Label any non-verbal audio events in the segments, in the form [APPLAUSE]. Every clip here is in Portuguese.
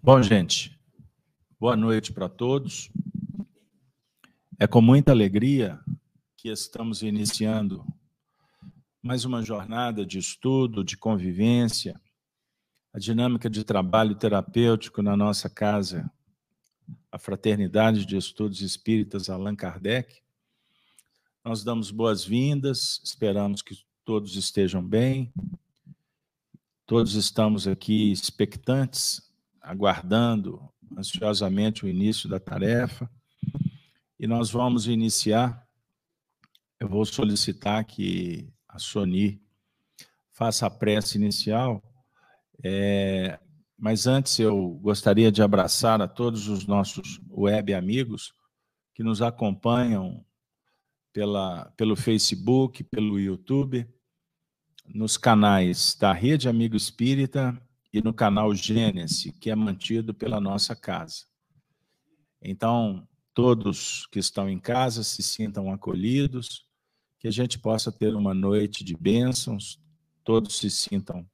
Bom, gente, boa noite para todos. É com muita alegria que estamos iniciando mais uma jornada de estudo, de convivência, a dinâmica de trabalho terapêutico na nossa casa, a Fraternidade de Estudos Espíritas Allan Kardec. Nós damos boas-vindas, esperamos que todos estejam bem. Todos estamos aqui expectantes aguardando ansiosamente o início da tarefa. E nós vamos iniciar. Eu vou solicitar que a Sony faça a prece inicial. É, mas antes eu gostaria de abraçar a todos os nossos web amigos que nos acompanham pela, pelo Facebook, pelo YouTube, nos canais da Rede Amigo Espírita e no canal Gênesis, que é mantido pela nossa casa. Então, todos que estão em casa se sintam acolhidos, que a gente possa ter uma noite de bênçãos, todos se sintam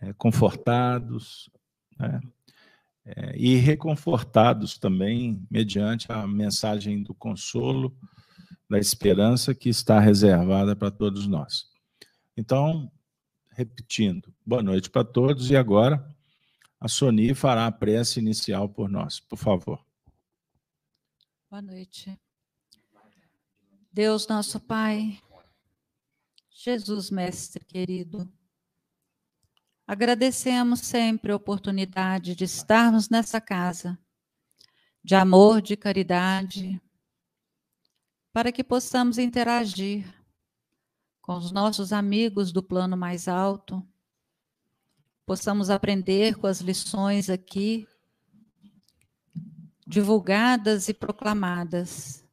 é, confortados né? é, e reconfortados também, mediante a mensagem do consolo, da esperança que está reservada para todos nós. Então, repetindo, boa noite para todos e agora a Sony fará a prece inicial por nós, por favor. Boa noite. Deus nosso Pai, Jesus Mestre querido, agradecemos sempre a oportunidade de estarmos nessa casa, de amor, de caridade, para que possamos interagir com os nossos amigos do plano mais alto, possamos aprender com as lições aqui divulgadas e proclamadas.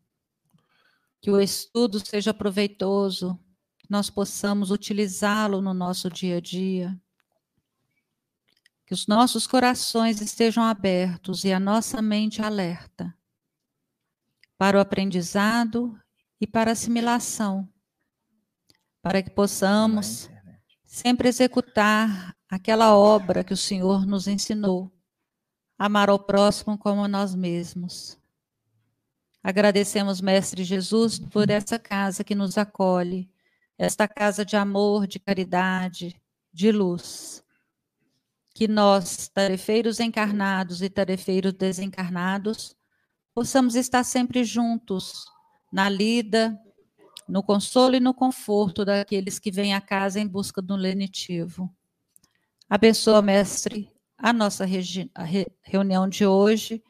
Que o estudo seja proveitoso, nós possamos utilizá-lo no nosso dia a dia. Que os nossos corações estejam abertos e a nossa mente alerta para o aprendizado e para a assimilação para que possamos sempre executar aquela obra que o Senhor nos ensinou, amar ao próximo como a nós mesmos. Agradecemos, Mestre Jesus, por essa casa que nos acolhe, esta casa de amor, de caridade, de luz. Que nós, tarefeiros encarnados e tarefeiros desencarnados, possamos estar sempre juntos na lida, no consolo e no conforto daqueles que vêm à casa em busca do lenitivo. Abençoa, mestre, a nossa a re reunião de hoje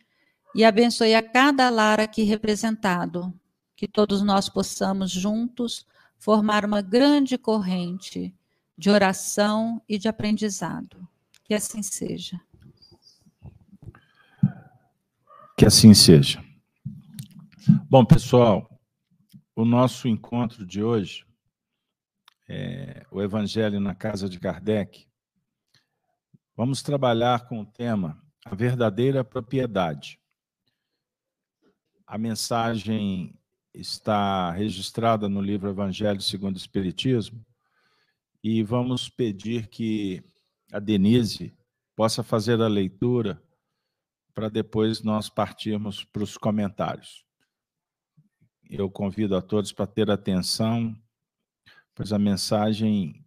e abençoe a cada lar aqui representado, que todos nós possamos juntos formar uma grande corrente de oração e de aprendizado. Que assim seja. Que assim seja. Bom, pessoal, o nosso encontro de hoje, é, o Evangelho na Casa de Kardec, vamos trabalhar com o tema A Verdadeira Propriedade. A mensagem está registrada no livro Evangelho segundo o Espiritismo e vamos pedir que a Denise possa fazer a leitura para depois nós partirmos para os comentários eu convido a todos para ter atenção, pois a mensagem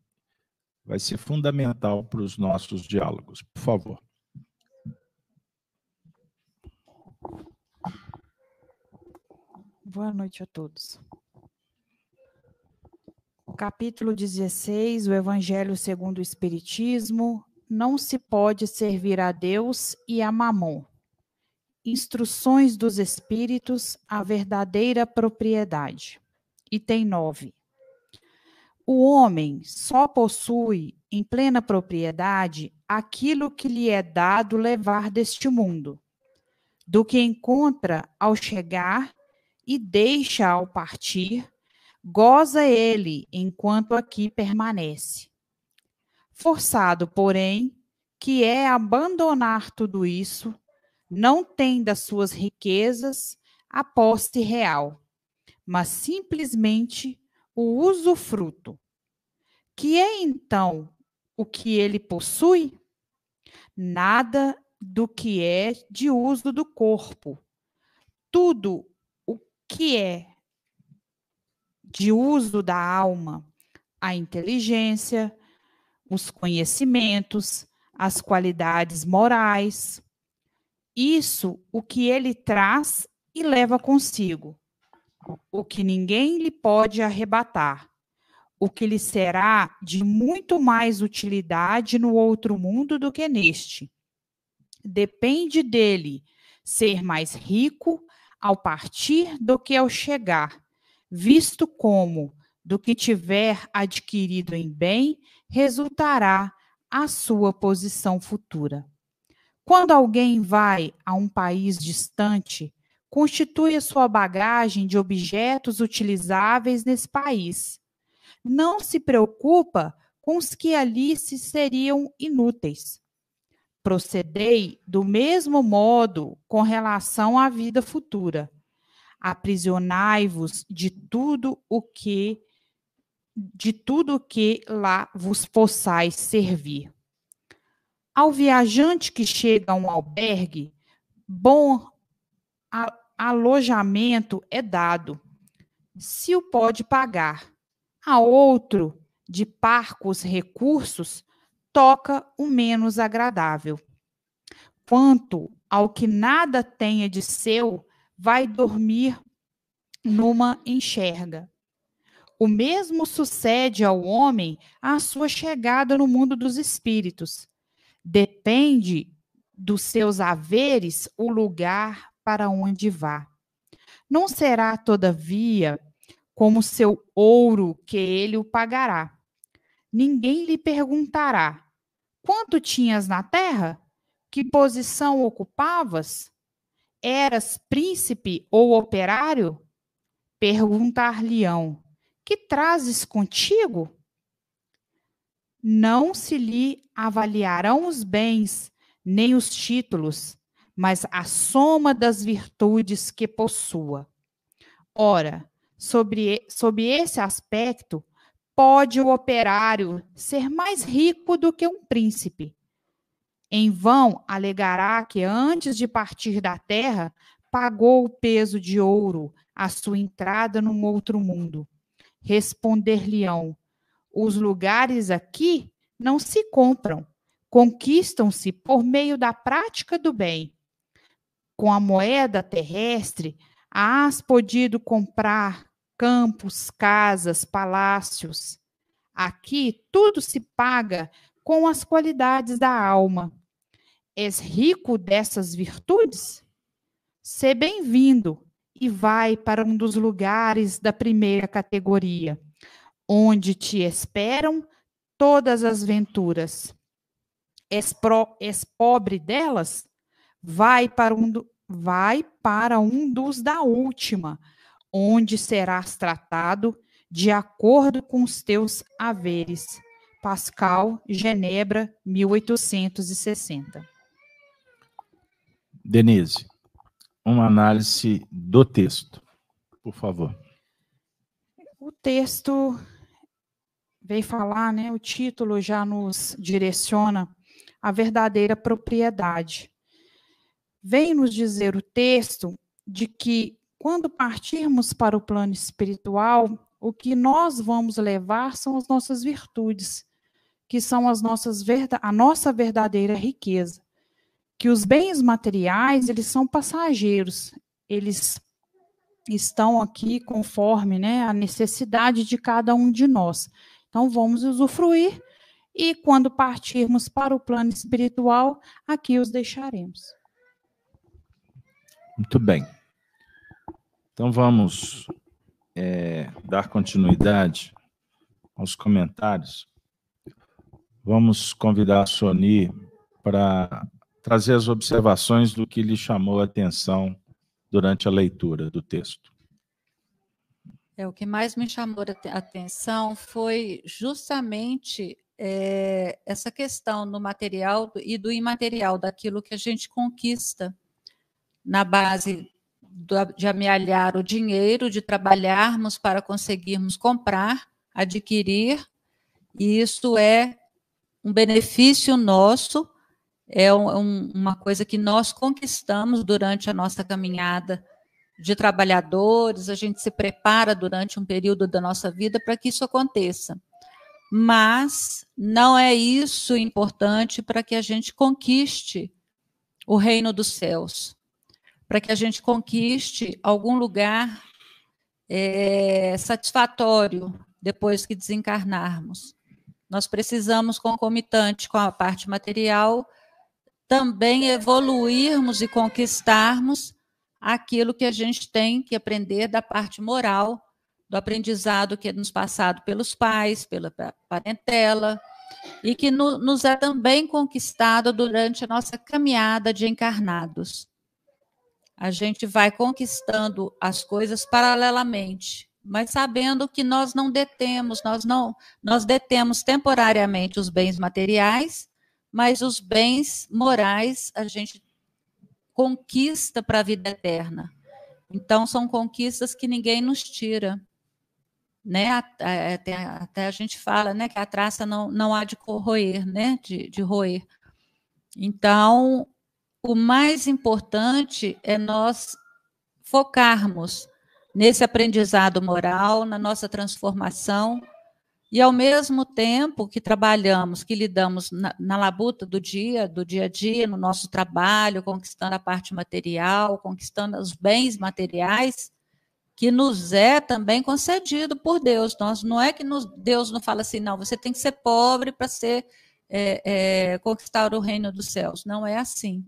vai ser fundamental para os nossos diálogos. Por favor. Boa noite a todos. Capítulo 16, o Evangelho segundo o Espiritismo. Não se pode servir a Deus e a Mamon. Instruções dos Espíritos, a verdadeira propriedade. Item 9. O homem só possui em plena propriedade aquilo que lhe é dado levar deste mundo, do que encontra ao chegar e deixa ao partir, goza ele enquanto aqui permanece. Forçado, porém, que é abandonar tudo isso, não tem das suas riquezas a posse real, mas simplesmente o usufruto. Que é então o que ele possui? Nada do que é de uso do corpo. Tudo o que é de uso da alma, a inteligência, os conhecimentos, as qualidades morais. Isso o que ele traz e leva consigo, o que ninguém lhe pode arrebatar, o que lhe será de muito mais utilidade no outro mundo do que neste. Depende dele ser mais rico ao partir do que ao chegar, visto como do que tiver adquirido em bem resultará a sua posição futura. Quando alguém vai a um país distante, constitui a sua bagagem de objetos utilizáveis nesse país. Não se preocupa com os que ali se seriam inúteis. Procedei do mesmo modo com relação à vida futura. Aprisionai-vos de tudo o que de tudo que lá vos possais servir. Ao viajante que chega a um albergue, bom alojamento é dado, se o pode pagar. A outro, de parcos recursos, toca o menos agradável. Quanto ao que nada tenha de seu, vai dormir numa enxerga. O mesmo sucede ao homem à sua chegada no mundo dos espíritos. Depende dos seus haveres o lugar para onde vá. Não será, todavia, como seu ouro que ele o pagará. Ninguém lhe perguntará: quanto tinhas na terra? Que posição ocupavas? Eras príncipe ou operário? Perguntar-lhe-ão: que trazes contigo? Não se lhe avaliarão os bens, nem os títulos, mas a soma das virtudes que possua. Ora, sobre, sob esse aspecto, pode o operário ser mais rico do que um príncipe. Em vão alegará que antes de partir da terra pagou o peso de ouro à sua entrada num outro mundo. Responder-lhe-ão: os lugares aqui não se compram, conquistam-se por meio da prática do bem. Com a moeda terrestre, has podido comprar campos, casas, palácios. Aqui tudo se paga com as qualidades da alma. És rico dessas virtudes? Sê bem-vindo e vai para um dos lugares da primeira categoria, onde te esperam todas as venturas. És, pro, és pobre delas? Vai para um, do, vai para um dos da última, onde serás tratado de acordo com os teus haveres. Pascal, Genebra, 1860. Denise uma análise do texto, por favor. O texto veio falar, né? O título já nos direciona a verdadeira propriedade. Vem nos dizer o texto de que quando partirmos para o plano espiritual, o que nós vamos levar são as nossas virtudes, que são as nossas a nossa verdadeira riqueza que os bens materiais, eles são passageiros, eles estão aqui conforme né, a necessidade de cada um de nós. Então, vamos usufruir e quando partirmos para o plano espiritual, aqui os deixaremos. Muito bem. Então, vamos é, dar continuidade aos comentários. Vamos convidar a Sony para trazer as observações do que lhe chamou a atenção durante a leitura do texto. É, o que mais me chamou a atenção foi justamente é, essa questão do material e do imaterial, daquilo que a gente conquista na base do, de amealhar o dinheiro, de trabalharmos para conseguirmos comprar, adquirir, e isso é um benefício nosso é um, uma coisa que nós conquistamos durante a nossa caminhada de trabalhadores, a gente se prepara durante um período da nossa vida para que isso aconteça. Mas não é isso importante para que a gente conquiste o reino dos céus, para que a gente conquiste algum lugar é, satisfatório depois que desencarnarmos. Nós precisamos, concomitante com a parte material, também evoluirmos e conquistarmos aquilo que a gente tem que aprender da parte moral, do aprendizado que é nos passado pelos pais, pela parentela, e que no, nos é também conquistado durante a nossa caminhada de encarnados. A gente vai conquistando as coisas paralelamente, mas sabendo que nós não detemos, nós não, nós detemos temporariamente os bens materiais, mas os bens morais a gente conquista para a vida eterna. Então, são conquistas que ninguém nos tira. Né? Até, até a gente fala né, que a traça não, não há de corroer, né? de, de roer. Então, o mais importante é nós focarmos nesse aprendizado moral, na nossa transformação, e ao mesmo tempo que trabalhamos, que lidamos na, na, labuta do dia, do dia a dia, no nosso trabalho, conquistando a parte material, conquistando os bens materiais, que nos é também concedido por Deus. Nós, não é que nos, Deus não fala assim, não, você tem que ser pobre para ser é, é, conquistar o reino dos céus. Não é assim.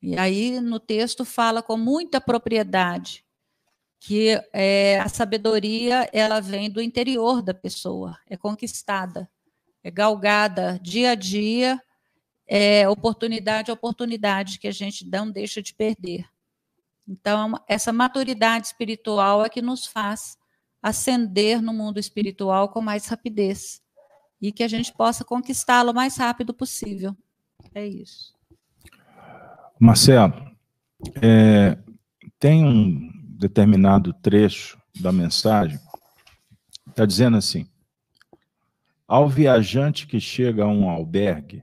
E aí no texto fala com muita propriedade que é, a sabedoria ela vem do interior da pessoa, é conquistada, é galgada dia a dia, é oportunidade oportunidade que a gente não deixa de perder. Então, essa maturidade espiritual é que nos faz ascender no mundo espiritual com mais rapidez e que a gente possa conquistá-lo o mais rápido possível. É isso. Marcelo, é, tem um, determinado trecho da mensagem, está dizendo assim: ao viajante que chega a um albergue,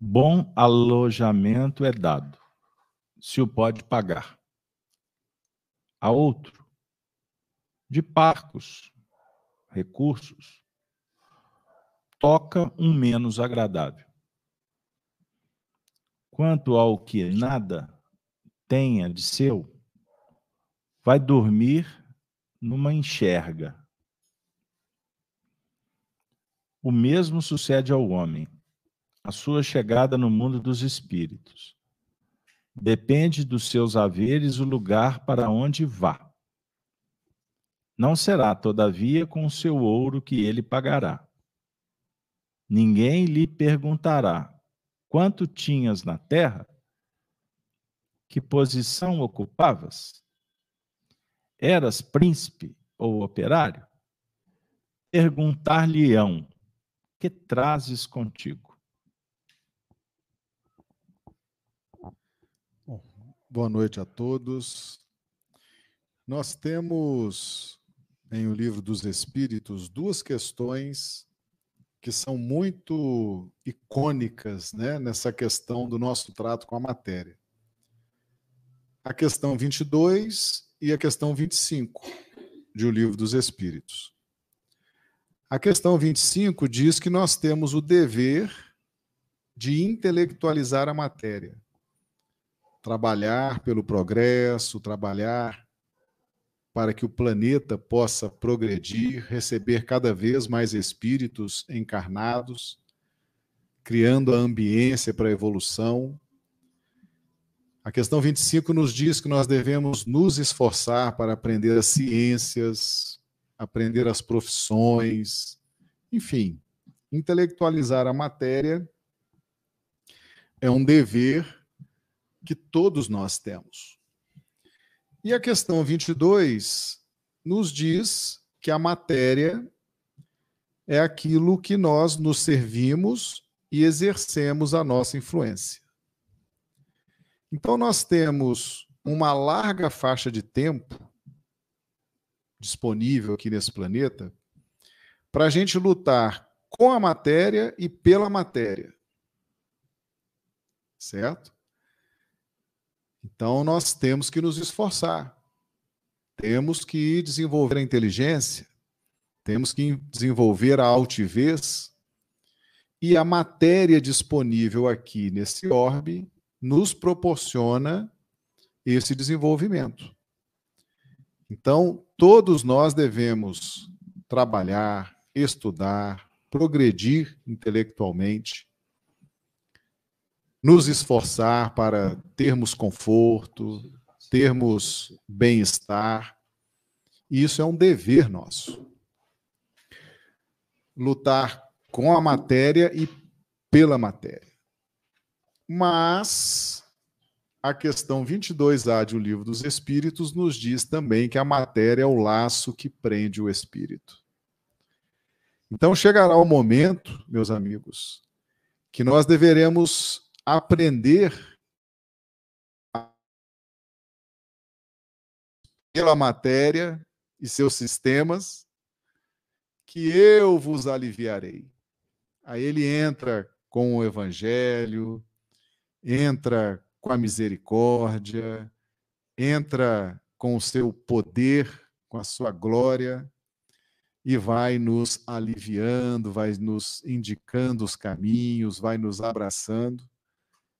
bom alojamento é dado, se o pode pagar. A outro, de parcos, recursos, toca um menos agradável. Quanto ao que nada tenha de seu, vai dormir numa enxerga. O mesmo sucede ao homem, a sua chegada no mundo dos espíritos. Depende dos seus haveres o lugar para onde vá. Não será, todavia, com o seu ouro que ele pagará. Ninguém lhe perguntará: quanto tinhas na terra? Que posição ocupavas? Eras príncipe ou operário? Perguntar-lhe-ão: Que trazes contigo? Boa noite a todos. Nós temos em O Livro dos Espíritos duas questões que são muito icônicas né, nessa questão do nosso trato com a matéria. A questão 22 e a questão 25 de O Livro dos Espíritos. A questão 25 diz que nós temos o dever de intelectualizar a matéria, trabalhar pelo progresso, trabalhar para que o planeta possa progredir, receber cada vez mais espíritos encarnados, criando a ambiência para a evolução a questão 25 nos diz que nós devemos nos esforçar para aprender as ciências, aprender as profissões, enfim, intelectualizar a matéria é um dever que todos nós temos. E a questão 22 nos diz que a matéria é aquilo que nós nos servimos e exercemos a nossa influência. Então, nós temos uma larga faixa de tempo disponível aqui nesse planeta para a gente lutar com a matéria e pela matéria. certo? Então nós temos que nos esforçar. Temos que desenvolver a inteligência, temos que desenvolver a altivez e a matéria disponível aqui nesse orbe nos proporciona esse desenvolvimento. Então, todos nós devemos trabalhar, estudar, progredir intelectualmente, nos esforçar para termos conforto, termos bem-estar. Isso é um dever nosso. Lutar com a matéria e pela matéria. Mas a questão 22A de O Livro dos Espíritos nos diz também que a matéria é o laço que prende o espírito. Então chegará o momento, meus amigos, que nós deveremos aprender pela matéria e seus sistemas que eu vos aliviarei. Aí ele entra com o evangelho, entra com a misericórdia, entra com o seu poder, com a sua glória e vai nos aliviando, vai nos indicando os caminhos, vai nos abraçando.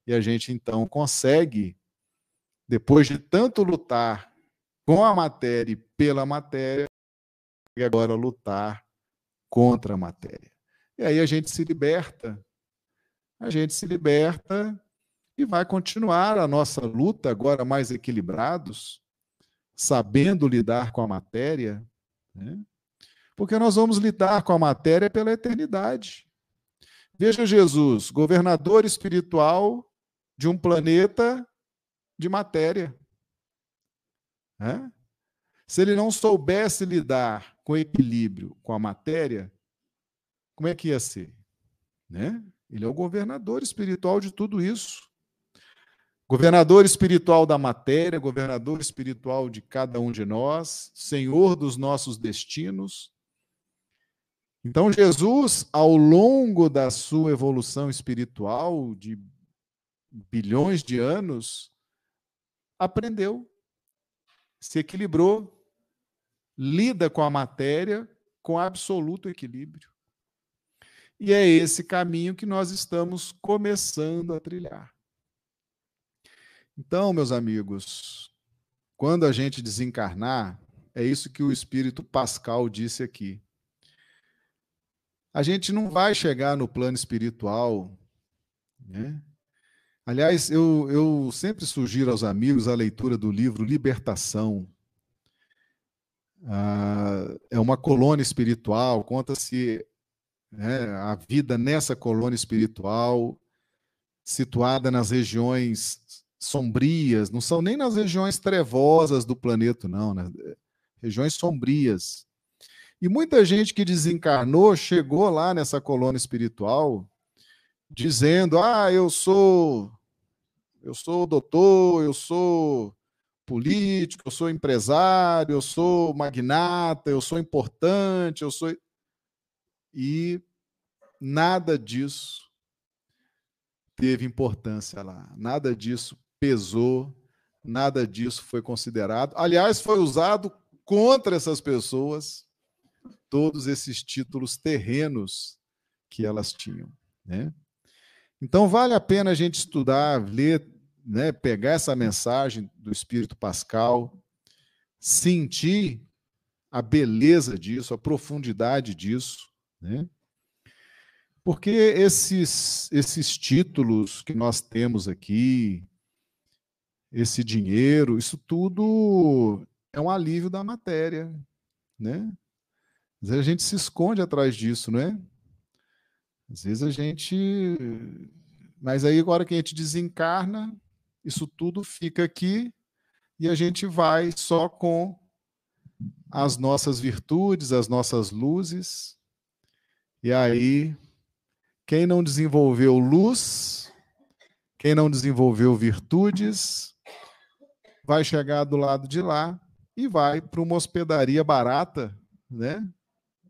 E a gente então consegue, depois de tanto lutar com a matéria e pela matéria, agora lutar contra a matéria. E aí a gente se liberta. A gente se liberta e vai continuar a nossa luta agora mais equilibrados, sabendo lidar com a matéria, né? porque nós vamos lidar com a matéria pela eternidade. Veja Jesus, governador espiritual de um planeta de matéria. Né? Se ele não soubesse lidar com equilíbrio com a matéria, como é que ia ser? Né? Ele é o governador espiritual de tudo isso. Governador espiritual da matéria, governador espiritual de cada um de nós, senhor dos nossos destinos. Então, Jesus, ao longo da sua evolução espiritual de bilhões de anos, aprendeu, se equilibrou, lida com a matéria com absoluto equilíbrio. E é esse caminho que nós estamos começando a trilhar. Então, meus amigos, quando a gente desencarnar, é isso que o espírito Pascal disse aqui. A gente não vai chegar no plano espiritual, né? Aliás, eu, eu sempre sugiro aos amigos a leitura do livro Libertação. Ah, é uma colônia espiritual, conta-se né, a vida nessa colônia espiritual, situada nas regiões sombrias, não são nem nas regiões trevosas do planeta, não, né? regiões sombrias. E muita gente que desencarnou chegou lá nessa colônia espiritual dizendo: "Ah, eu sou eu sou doutor, eu sou político, eu sou empresário, eu sou magnata, eu sou importante, eu sou e nada disso teve importância lá. Nada disso pesou, nada disso foi considerado. Aliás, foi usado contra essas pessoas todos esses títulos terrenos que elas tinham, né? Então vale a pena a gente estudar, ler, né, pegar essa mensagem do Espírito Pascal, sentir a beleza disso, a profundidade disso, né? Porque esses, esses títulos que nós temos aqui, esse dinheiro, isso tudo é um alívio da matéria, né? Às vezes a gente se esconde atrás disso, não é? Às vezes a gente. Mas aí, agora que a gente desencarna, isso tudo fica aqui e a gente vai só com as nossas virtudes, as nossas luzes. E aí, quem não desenvolveu luz, quem não desenvolveu virtudes, vai chegar do lado de lá e vai para uma hospedaria barata, né?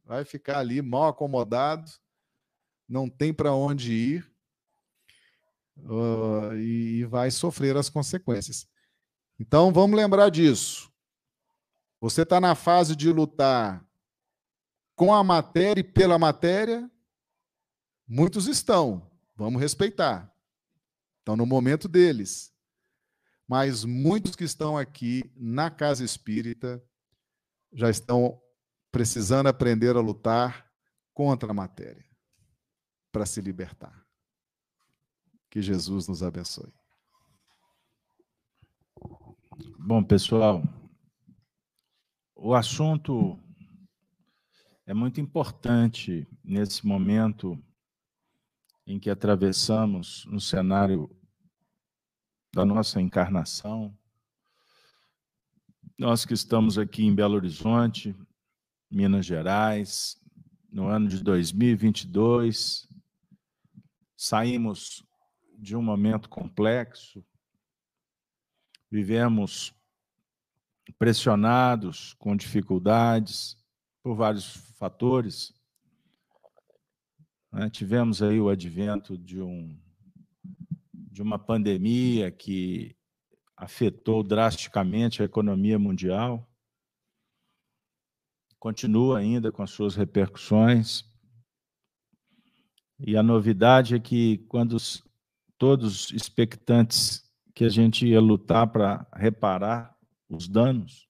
Vai ficar ali mal acomodado, não tem para onde ir, uh, e vai sofrer as consequências. Então vamos lembrar disso. Você está na fase de lutar com a matéria e pela matéria? Muitos estão, vamos respeitar. Estão no momento deles. Mas muitos que estão aqui na casa espírita já estão precisando aprender a lutar contra a matéria para se libertar. Que Jesus nos abençoe. Bom, pessoal, o assunto é muito importante nesse momento em que atravessamos no cenário da nossa encarnação. Nós que estamos aqui em Belo Horizonte, Minas Gerais, no ano de 2022, saímos de um momento complexo, vivemos pressionados, com dificuldades, por vários fatores. Né? Tivemos aí o advento de, um, de uma pandemia que afetou drasticamente a economia mundial, continua ainda com as suas repercussões. E a novidade é que, quando todos expectantes que a gente ia lutar para reparar os danos.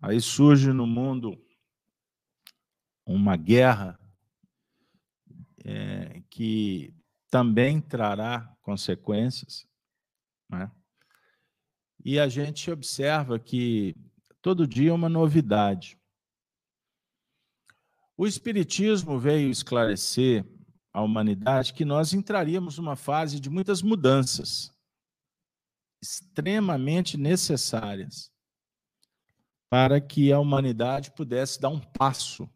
Aí surge no mundo uma guerra é, que também trará consequências. Né? E a gente observa que todo dia é uma novidade. O Espiritismo veio esclarecer à humanidade que nós entraríamos numa fase de muitas mudanças extremamente necessárias para que a humanidade pudesse dar um passo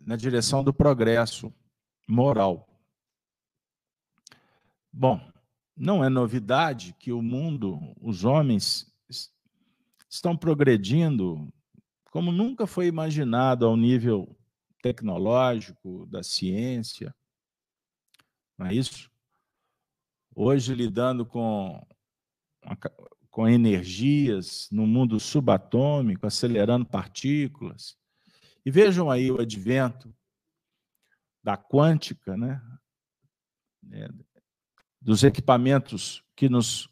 na direção do progresso moral. Bom, não é novidade que o mundo, os homens, estão progredindo como nunca foi imaginado ao nível tecnológico, da ciência. Não é isso? hoje lidando com, com energias no mundo subatômico, acelerando partículas. E vejam aí o advento da quântica, né? É, dos equipamentos que nos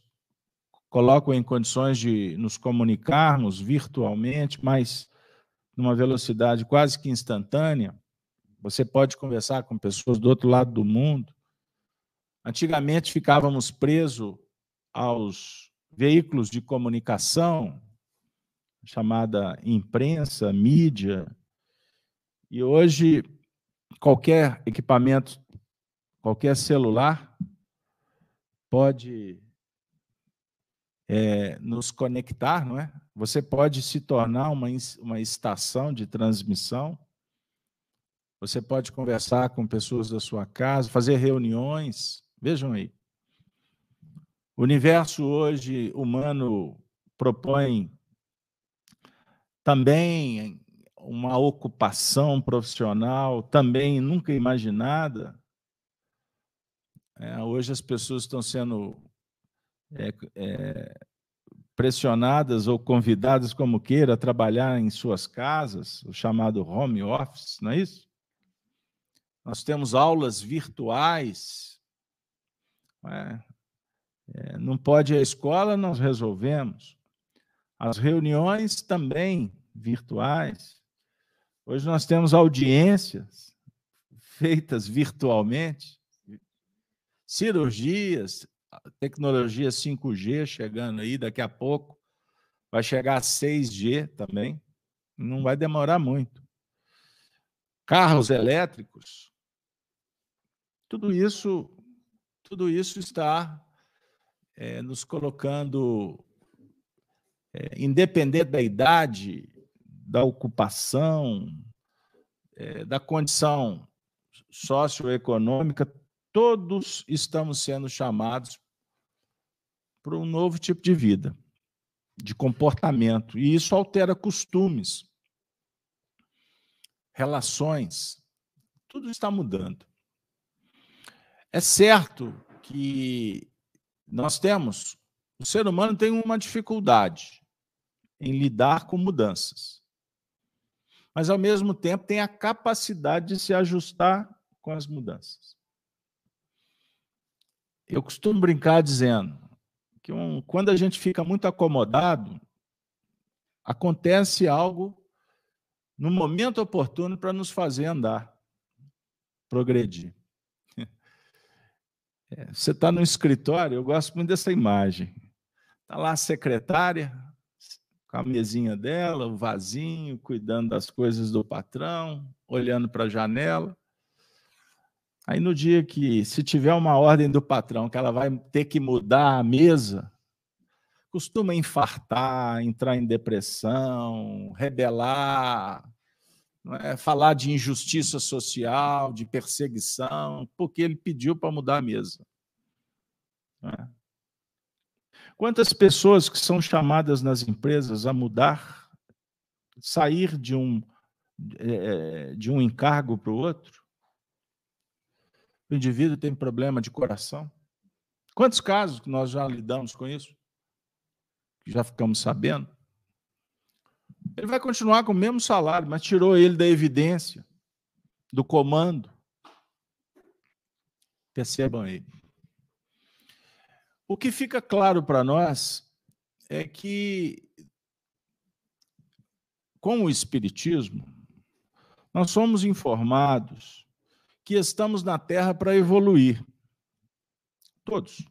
colocam em condições de nos comunicarmos virtualmente, mas numa velocidade quase que instantânea. Você pode conversar com pessoas do outro lado do mundo. Antigamente ficávamos presos aos veículos de comunicação, chamada imprensa, mídia, e hoje qualquer equipamento, qualquer celular pode é, nos conectar, não é? Você pode se tornar uma, uma estação de transmissão, você pode conversar com pessoas da sua casa, fazer reuniões, Vejam aí. O universo hoje humano propõe também uma ocupação profissional, também nunca imaginada. É, hoje as pessoas estão sendo é, é, pressionadas ou convidadas, como queira, a trabalhar em suas casas, o chamado home office, não é isso? Nós temos aulas virtuais é, é, não pode ir à escola, nós resolvemos. As reuniões também virtuais. Hoje nós temos audiências feitas virtualmente, cirurgias, tecnologia 5G chegando aí, daqui a pouco vai chegar a 6G também, não vai demorar muito. Carros elétricos, tudo isso tudo isso está é, nos colocando, é, independente da idade, da ocupação, é, da condição socioeconômica, todos estamos sendo chamados para um novo tipo de vida, de comportamento. E isso altera costumes, relações, tudo está mudando. É certo que nós temos, o ser humano tem uma dificuldade em lidar com mudanças. Mas, ao mesmo tempo, tem a capacidade de se ajustar com as mudanças. Eu costumo brincar dizendo que um, quando a gente fica muito acomodado, acontece algo no momento oportuno para nos fazer andar, progredir. [LAUGHS] É, você está no escritório, eu gosto muito dessa imagem. Está lá a secretária, com a mesinha dela, o vasinho, cuidando das coisas do patrão, olhando para a janela. Aí no dia que, se tiver uma ordem do patrão que ela vai ter que mudar a mesa, costuma infartar, entrar em depressão, rebelar, é? falar de injustiça social, de perseguição, porque ele pediu para mudar a mesa. É? Quantas pessoas que são chamadas nas empresas a mudar, sair de um, é, de um encargo para o outro, o indivíduo tem problema de coração. Quantos casos que nós já lidamos com isso? Já ficamos sabendo. Ele vai continuar com o mesmo salário, mas tirou ele da evidência, do comando. Percebam aí. O que fica claro para nós é que, com o Espiritismo, nós somos informados que estamos na Terra para evoluir. Todos.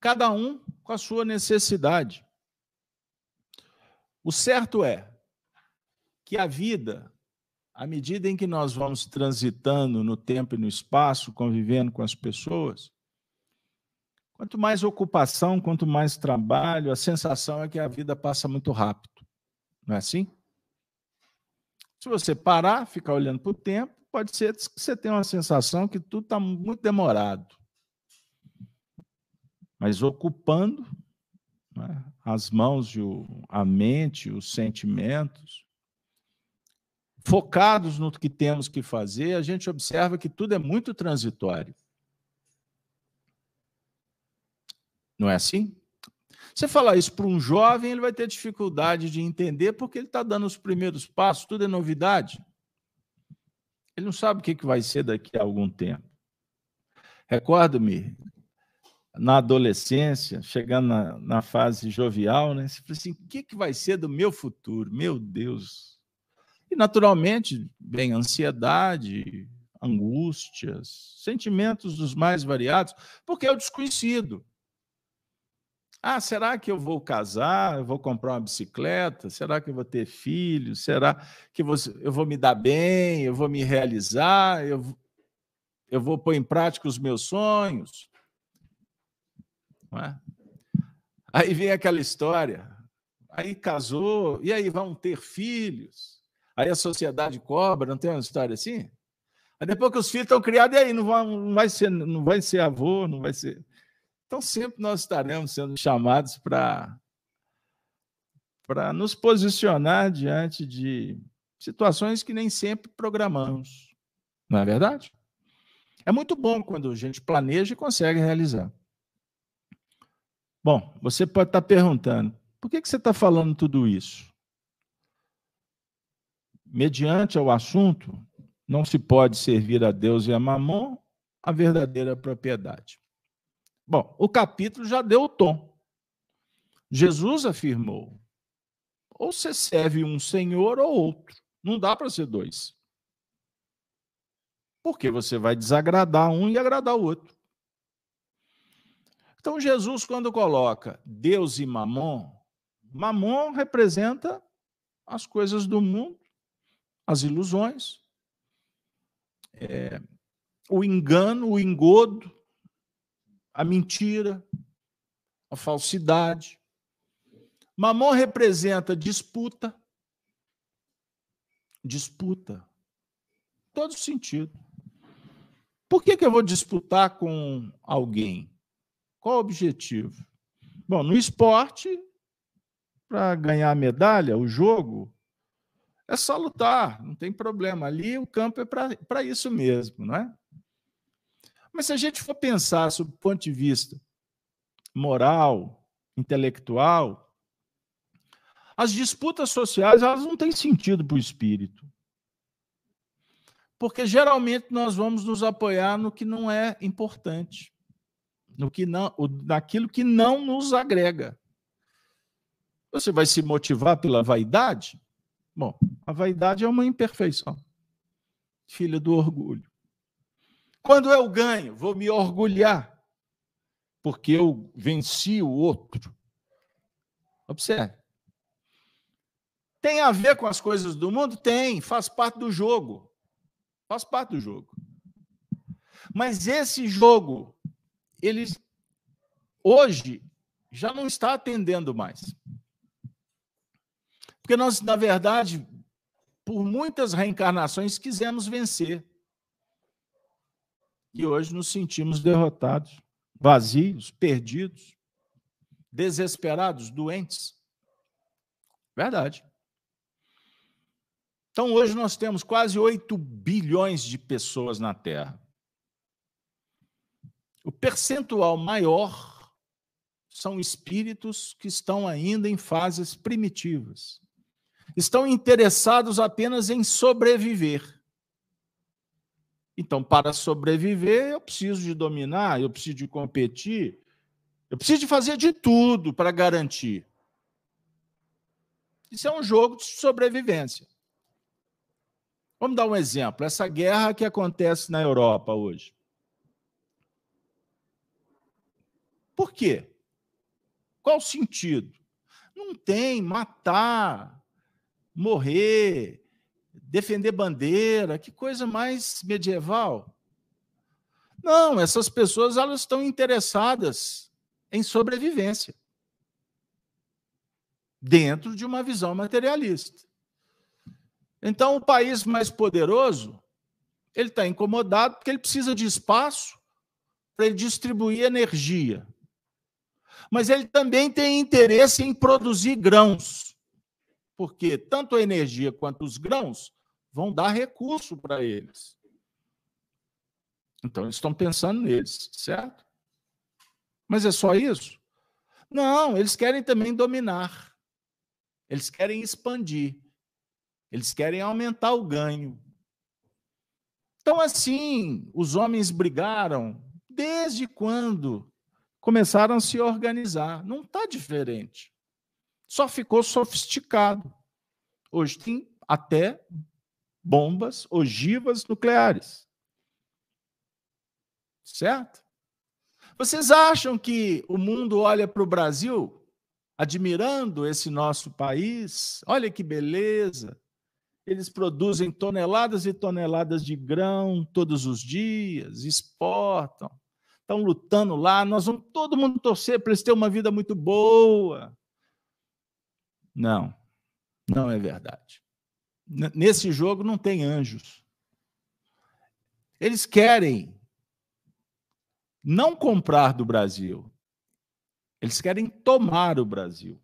Cada um com a sua necessidade. O certo é que a vida, à medida em que nós vamos transitando no tempo e no espaço, convivendo com as pessoas, quanto mais ocupação, quanto mais trabalho, a sensação é que a vida passa muito rápido. Não é assim? Se você parar, ficar olhando para o tempo, pode ser que você tenha uma sensação que tudo está muito demorado. Mas ocupando né, as mãos, e a mente, os sentimentos, focados no que temos que fazer, a gente observa que tudo é muito transitório. Não é assim? Você falar isso para um jovem, ele vai ter dificuldade de entender porque ele está dando os primeiros passos, tudo é novidade. Ele não sabe o que vai ser daqui a algum tempo. Recordo-me, na adolescência, chegando na, na fase jovial, né? Você fala assim: o que, que vai ser do meu futuro? Meu Deus. E, naturalmente, vem ansiedade, angústias, sentimentos dos mais variados, porque é o desconhecido. Ah, será que eu vou casar? Eu vou comprar uma bicicleta? Será que eu vou ter filhos? Será que eu vou me dar bem? Eu vou me realizar? Eu, eu vou pôr em prática os meus sonhos? É? Aí vem aquela história. Aí casou, e aí vão ter filhos. Aí a sociedade cobra, não tem uma história assim? Aí depois que os filhos estão criados, e aí não não vai, ser, não vai ser avô, não vai ser. Então, sempre nós estaremos sendo chamados para para nos posicionar diante de situações que nem sempre programamos. Não é verdade? É muito bom quando a gente planeja e consegue realizar. Bom, você pode estar perguntando, por que, que você está falando tudo isso? Mediante ao assunto, não se pode servir a Deus e a Mamon a verdadeira propriedade. Bom, o capítulo já deu o tom. Jesus afirmou: ou você serve um senhor ou outro. Não dá para ser dois. Porque você vai desagradar um e agradar o outro. Então, Jesus, quando coloca Deus e Mamon, Mamon representa as coisas do mundo, as ilusões, é, o engano, o engodo, a mentira, a falsidade. Mamon representa disputa. Disputa. Todo sentido. Por que, que eu vou disputar com alguém? Qual o objetivo? Bom, no esporte, para ganhar a medalha, o jogo, é só lutar, não tem problema. Ali o campo é para isso mesmo, não é? Mas se a gente for pensar sob o ponto de vista moral, intelectual, as disputas sociais elas não têm sentido para o espírito. Porque geralmente nós vamos nos apoiar no que não é importante, no que não, naquilo que não nos agrega. Você vai se motivar pela vaidade? Bom, a vaidade é uma imperfeição, filha do orgulho. Quando eu ganho, vou me orgulhar, porque eu venci o outro. Observe. Tem a ver com as coisas do mundo? Tem, faz parte do jogo. Faz parte do jogo. Mas esse jogo, ele hoje já não está atendendo mais. Porque nós, na verdade, por muitas reencarnações, quisemos vencer. E hoje nos sentimos derrotados, vazios, perdidos, desesperados, doentes. Verdade. Então, hoje nós temos quase 8 bilhões de pessoas na Terra. O percentual maior são espíritos que estão ainda em fases primitivas. Estão interessados apenas em sobreviver. Então, para sobreviver, eu preciso de dominar, eu preciso de competir, eu preciso de fazer de tudo para garantir. Isso é um jogo de sobrevivência. Vamos dar um exemplo. Essa guerra que acontece na Europa hoje. Por quê? Qual o sentido? Não tem matar, morrer, defender bandeira, que coisa mais medieval. Não, essas pessoas elas estão interessadas em sobrevivência dentro de uma visão materialista. Então, o país mais poderoso, ele está incomodado porque ele precisa de espaço para ele distribuir energia. Mas ele também tem interesse em produzir grãos, porque tanto a energia quanto os grãos vão dar recurso para eles. Então, eles estão pensando neles, certo? Mas é só isso? Não, eles querem também dominar. Eles querem expandir. Eles querem aumentar o ganho. Então, assim, os homens brigaram desde quando começaram a se organizar. Não está diferente. Só ficou sofisticado. Hoje tem até bombas ogivas nucleares. Certo? Vocês acham que o mundo olha para o Brasil admirando esse nosso país? Olha que beleza! Eles produzem toneladas e toneladas de grão todos os dias, exportam, estão lutando lá. Nós vamos todo mundo torcer para eles terem uma vida muito boa. Não, não é verdade. Nesse jogo não tem anjos. Eles querem não comprar do Brasil. Eles querem tomar o Brasil.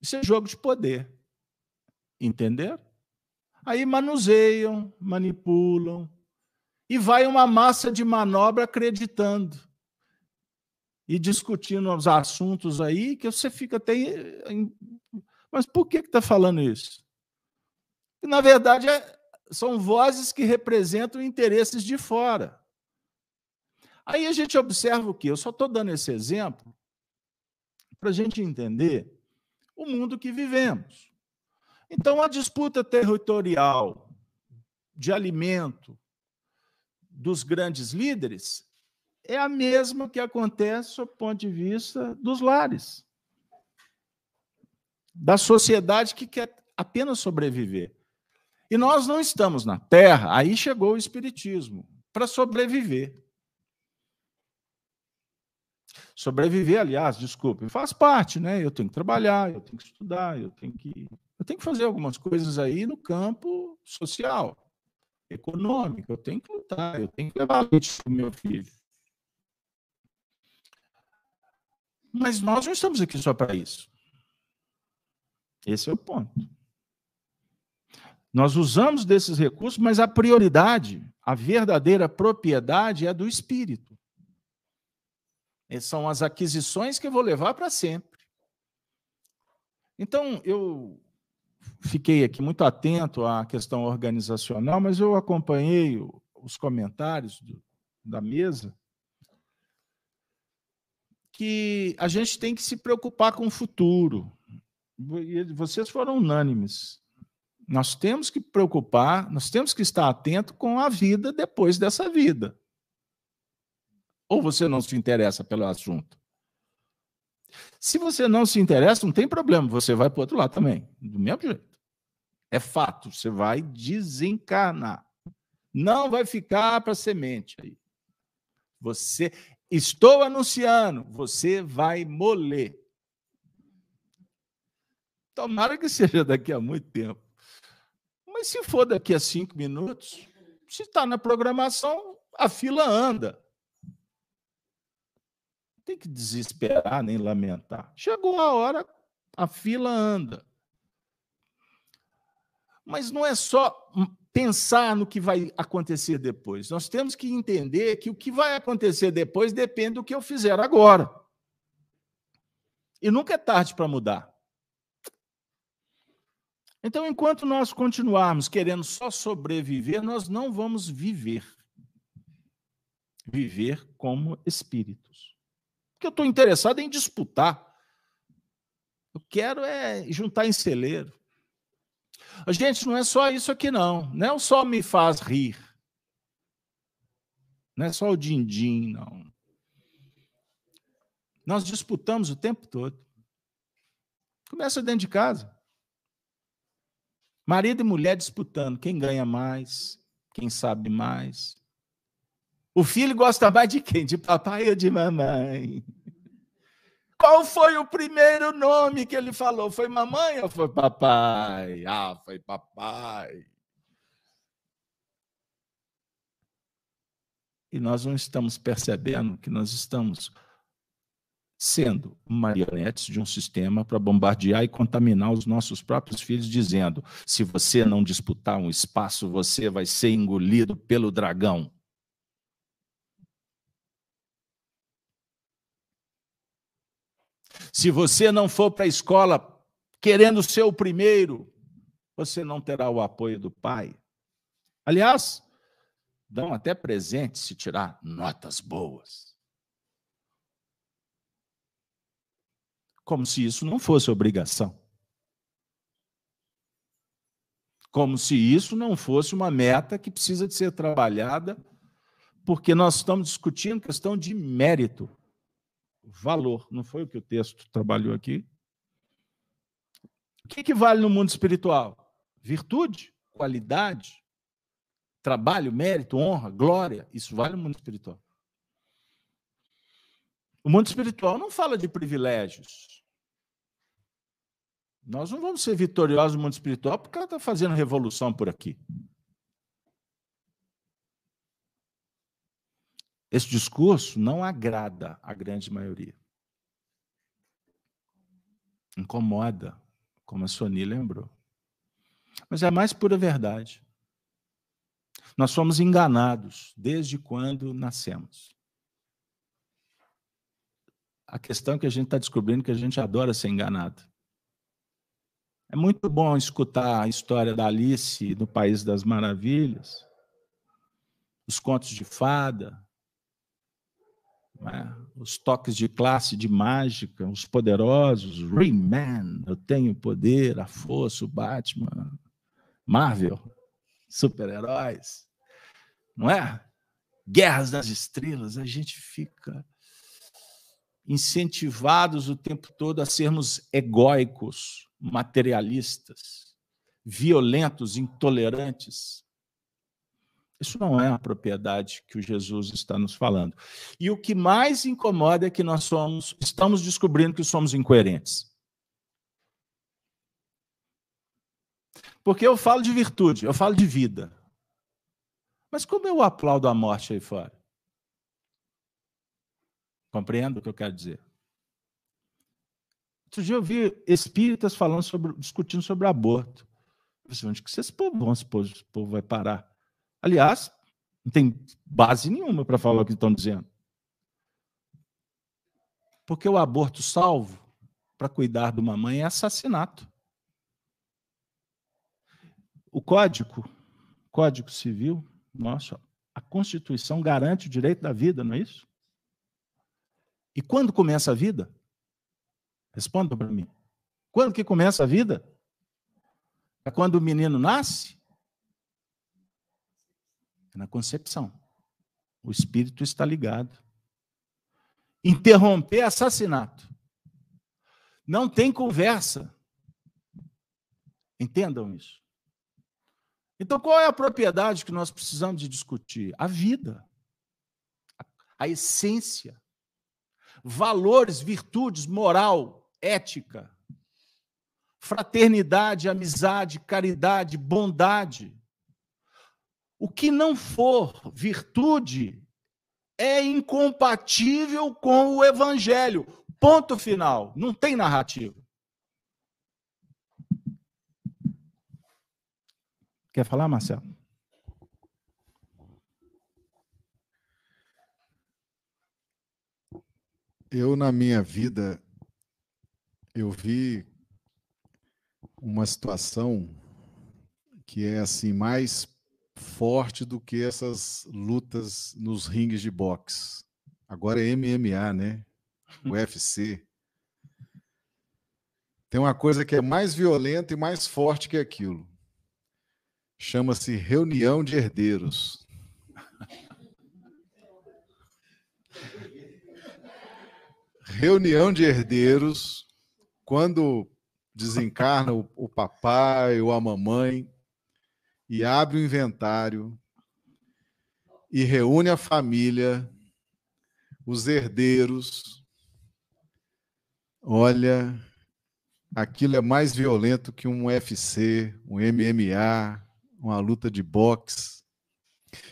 Isso é jogo de poder. Entenderam? Aí manuseiam, manipulam, e vai uma massa de manobra acreditando e discutindo os assuntos aí que você fica até. Mas por que está falando isso? Na verdade, é, são vozes que representam interesses de fora. Aí a gente observa o quê? Eu só estou dando esse exemplo para a gente entender o mundo que vivemos. Então, a disputa territorial de alimento dos grandes líderes é a mesma que acontece do ponto de vista dos lares, da sociedade que quer apenas sobreviver. E nós não estamos na Terra, aí chegou o Espiritismo, para sobreviver. Sobreviver, aliás, desculpe, faz parte, né? Eu tenho que trabalhar, eu tenho que estudar, eu tenho que eu tenho que fazer algumas coisas aí no campo social, econômico. Eu tenho que lutar, eu tenho que levar leite para o meu filho. Mas nós não estamos aqui só para isso. Esse é o ponto. Nós usamos desses recursos, mas a prioridade A verdadeira propriedade é do espírito. São as aquisições que eu vou levar para sempre. Então, eu fiquei aqui muito atento à questão organizacional, mas eu acompanhei os comentários do, da mesa que a gente tem que se preocupar com o futuro. Vocês foram unânimes. Nós temos que preocupar, nós temos que estar atento com a vida depois dessa vida. Ou você não se interessa pelo assunto? Se você não se interessa, não tem problema, você vai para o outro lado também, do mesmo jeito. É fato, você vai desencarnar. Não vai ficar para semente aí. Você, estou anunciando, você vai moler. Tomara que seja daqui a muito tempo. Mas se for daqui a cinco minutos, se está na programação, a fila anda. Não tem que desesperar nem lamentar. Chegou a hora, a fila anda. Mas não é só pensar no que vai acontecer depois. Nós temos que entender que o que vai acontecer depois depende do que eu fizer agora. E nunca é tarde para mudar. Então, enquanto nós continuarmos querendo só sobreviver, nós não vamos viver. Viver como espíritos. Porque eu estou interessado em disputar. Eu quero é juntar em celeiro. Gente, não é só isso aqui, não. Não é só me faz rir. Não é só o din-din, não. Nós disputamos o tempo todo. Começa dentro de casa. Marido e mulher disputando quem ganha mais, quem sabe mais. O filho gosta mais de quem? De papai ou de mamãe? Qual foi o primeiro nome que ele falou? Foi mamãe ou foi papai? Ah, foi papai. E nós não estamos percebendo que nós estamos sendo marionetes de um sistema para bombardear e contaminar os nossos próprios filhos, dizendo: se você não disputar um espaço, você vai ser engolido pelo dragão. Se você não for para a escola querendo ser o primeiro, você não terá o apoio do pai. Aliás, dão até presente se tirar notas boas. Como se isso não fosse obrigação. Como se isso não fosse uma meta que precisa de ser trabalhada, porque nós estamos discutindo questão de mérito valor. Não foi o que o texto trabalhou aqui? O que, que vale no mundo espiritual? Virtude, qualidade, trabalho, mérito, honra, glória. Isso vale no mundo espiritual. O mundo espiritual não fala de privilégios. Nós não vamos ser vitoriosos no mundo espiritual porque ela está fazendo revolução por aqui. Esse discurso não agrada a grande maioria. Incomoda, como a Sony lembrou. Mas é a mais pura verdade. Nós somos enganados desde quando nascemos. A questão é que a gente está descobrindo que a gente adora ser enganado. É muito bom escutar a história da Alice no País das Maravilhas, os contos de fada, né? os toques de classe de mágica, os poderosos, Rayman, eu tenho poder, a força, o Batman, Marvel, super-heróis, não é? Guerras das Estrelas, a gente fica incentivados o tempo todo a sermos egóicos, materialistas, violentos, intolerantes, isso não é a propriedade que o Jesus está nos falando. E o que mais incomoda é que nós somos, estamos descobrindo que somos incoerentes. Porque eu falo de virtude, eu falo de vida. Mas como eu aplaudo a morte aí fora? Compreendo o que eu quero dizer? Outro dia eu vi espíritas falando sobre, discutindo sobre aborto. Eu disse, onde que vocês povo vão, esse povo vai parar? Aliás, Não tem base nenhuma para falar o que estão dizendo. Porque o aborto salvo para cuidar de uma mãe é assassinato. O Código, Código Civil, nossa, a Constituição garante o direito da vida, não é isso? E quando começa a vida? Responda para mim. Quando que começa a vida? É quando o menino nasce? É na concepção. O espírito está ligado. Interromper assassinato. Não tem conversa. Entendam isso. Então, qual é a propriedade que nós precisamos de discutir? A vida, a essência, valores, virtudes, moral, ética, fraternidade, amizade, caridade, bondade. O que não for virtude é incompatível com o evangelho. Ponto final. Não tem narrativa. Quer falar, Marcelo? Eu, na minha vida, eu vi uma situação que é assim mais forte do que essas lutas nos ringues de boxe. Agora é MMA, né? UFC. Tem uma coisa que é mais violenta e mais forte que aquilo chama-se Reunião de Herdeiros. [LAUGHS] Reunião de herdeiros, quando desencarna o, o, papai ou a mamãe e abre o inventário e reúne a família, os herdeiros. Olha, aquilo é mais violento que um UFC, um MMA, uma luta de boxe.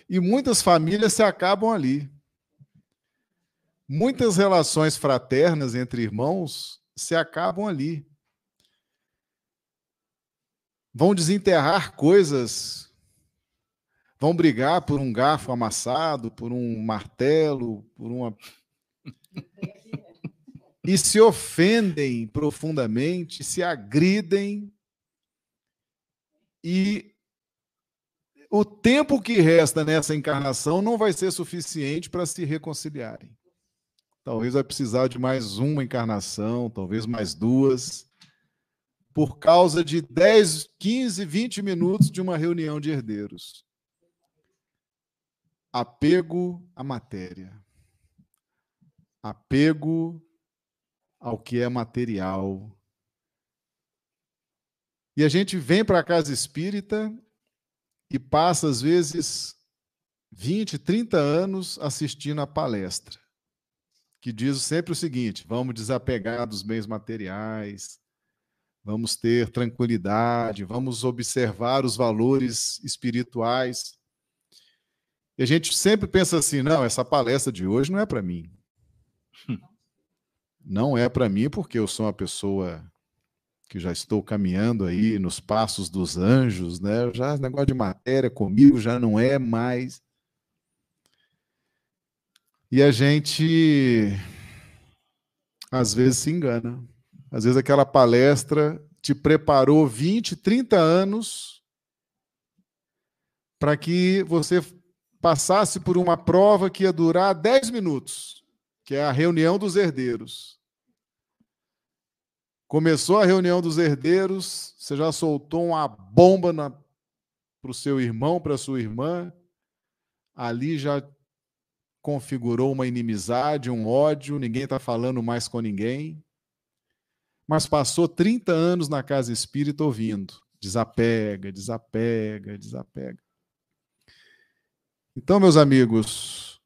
E muitas famílias se acabam ali. Muitas relações fraternas entre irmãos se acabam ali. Vão desenterrar coisas, vão brigar por um garfo amassado, por um martelo, por uma. [LAUGHS] e se ofendem profundamente, se agridem e o tempo que resta nessa encarnação não vai ser suficiente para se reconciliarem. Talvez vai precisar de mais uma encarnação, talvez mais duas, por causa de 10, 15, 20 minutos de uma reunião de herdeiros. Apego à matéria. Apego ao que é material. E a gente vem para a casa espírita e passa, às vezes, 20, 30 anos assistindo a palestra, que diz sempre o seguinte: vamos desapegar dos bens materiais, vamos ter tranquilidade, vamos observar os valores espirituais. E a gente sempre pensa assim: não, essa palestra de hoje não é para mim. [LAUGHS] Não é para mim porque eu sou uma pessoa que já estou caminhando aí nos passos dos anjos, né? Já negócio de matéria comigo já não é mais. E a gente às vezes se engana. Às vezes aquela palestra te preparou 20, 30 anos para que você passasse por uma prova que ia durar 10 minutos, que é a reunião dos herdeiros. Começou a reunião dos herdeiros, você já soltou uma bomba para o seu irmão, para a sua irmã, ali já configurou uma inimizade, um ódio, ninguém está falando mais com ninguém. Mas passou 30 anos na casa espírita ouvindo: desapega, desapega, desapega. Então, meus amigos,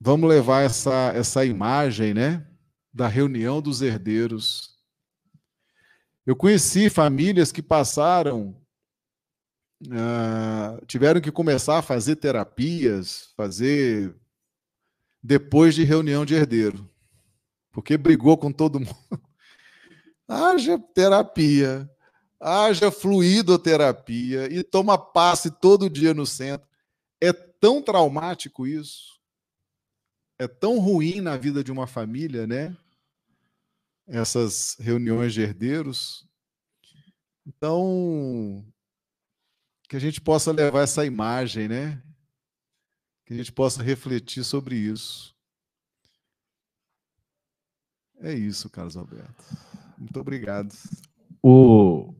vamos levar essa, essa imagem né, da reunião dos herdeiros eu conheci famílias que passaram, uh, tiveram que começar a fazer terapias, fazer depois de reunião de herdeiro, porque brigou com todo mundo. [LAUGHS] haja terapia, haja fluidoterapia e toma passe todo dia no centro. É tão traumático isso. É tão ruim na vida de uma família, né? Essas reuniões de herdeiros. Então, que a gente possa levar essa imagem, né? Que a gente possa refletir sobre isso. É isso, Carlos Alberto. Muito obrigado. O...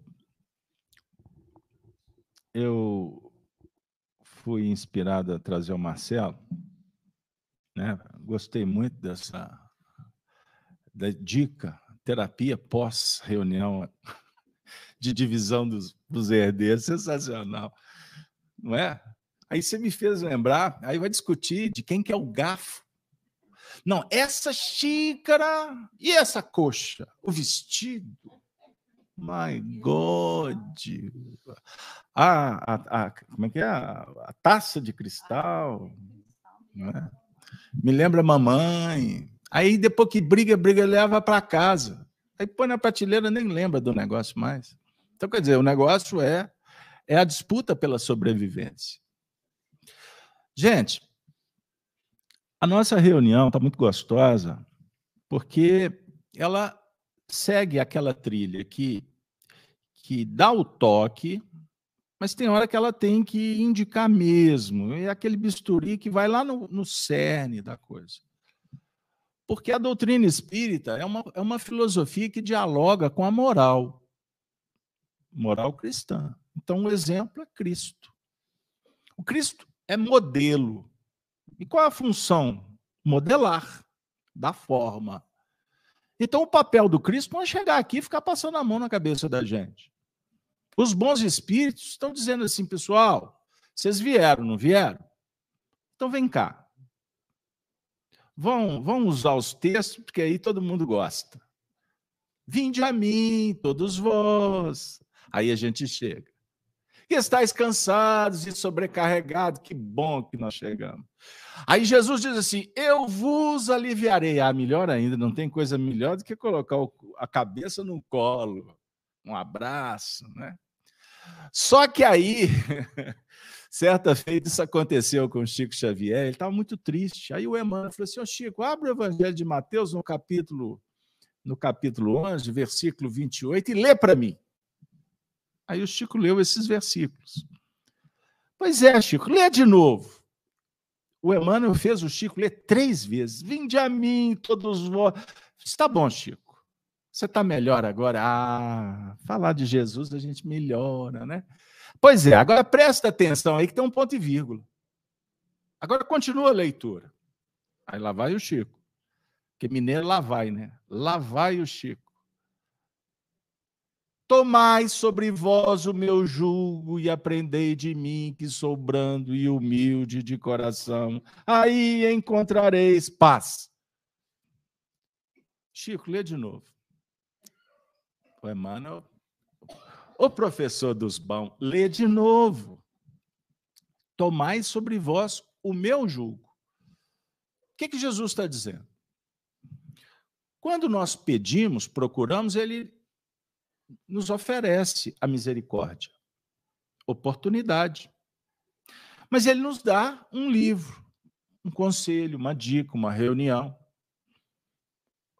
Eu fui inspirado a trazer o Marcelo, né? Gostei muito dessa da dica, terapia pós-reunião de divisão dos, dos herdeiros, sensacional, não é? Aí você me fez lembrar, aí vai discutir de quem que é o garfo. Não, essa xícara e essa coxa, o vestido. My God! A, a, a como é que é? A, a taça de cristal. É? Me lembra mamãe. Aí depois que briga, briga, leva para casa. Aí põe na prateleira, nem lembra do negócio mais. Então, quer dizer, o negócio é, é a disputa pela sobrevivência. Gente, a nossa reunião está muito gostosa, porque ela segue aquela trilha que, que dá o toque, mas tem hora que ela tem que indicar mesmo. É aquele bisturi que vai lá no, no cerne da coisa. Porque a doutrina espírita é uma, é uma filosofia que dialoga com a moral moral cristã. Então, o exemplo é Cristo. O Cristo é modelo. E qual é a função? Modelar, da forma. Então, o papel do Cristo não é chegar aqui e ficar passando a mão na cabeça da gente. Os bons espíritos estão dizendo assim, pessoal, vocês vieram, não vieram? Então, vem cá. Vão, vão usar os textos, porque aí todo mundo gosta. Vinde a mim, todos vós, Aí a gente chega. E estáis cansados e sobrecarregados, que bom que nós chegamos. Aí Jesus diz assim: Eu vos aliviarei. Ah, melhor ainda, não tem coisa melhor do que colocar a cabeça no colo, um abraço, né? Só que aí, [LAUGHS] certa feita, isso aconteceu com o Chico Xavier, ele estava muito triste. Aí o Emmanuel falou assim: Ô Chico, abre o Evangelho de Mateus no capítulo, no capítulo 11, versículo 28, e lê para mim. Aí o Chico leu esses versículos. Pois é, Chico, lê de novo. O Emmanuel fez o Chico ler três vezes. Vinde a mim, todos vós. Está bom, Chico. Você está melhor agora? Ah, falar de Jesus a gente melhora, né? Pois é, agora presta atenção aí que tem um ponto e vírgula. Agora continua a leitura. Aí lá vai o Chico. Porque mineiro lá vai, né? Lá vai o Chico. Tomai sobre vós o meu jugo e aprendei de mim, que sou brando e humilde de coração. Aí encontrareis paz. Chico, lê de novo. O Emmanuel, o professor dos bons, lê de novo. Tomai sobre vós o meu jugo. O que, que Jesus está dizendo? Quando nós pedimos, procuramos, ele nos oferece a misericórdia, oportunidade. Mas ele nos dá um livro, um conselho, uma dica, uma reunião.